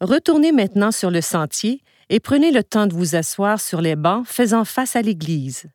Retournez maintenant sur le sentier et prenez le temps de vous asseoir sur les bancs faisant face à l'église.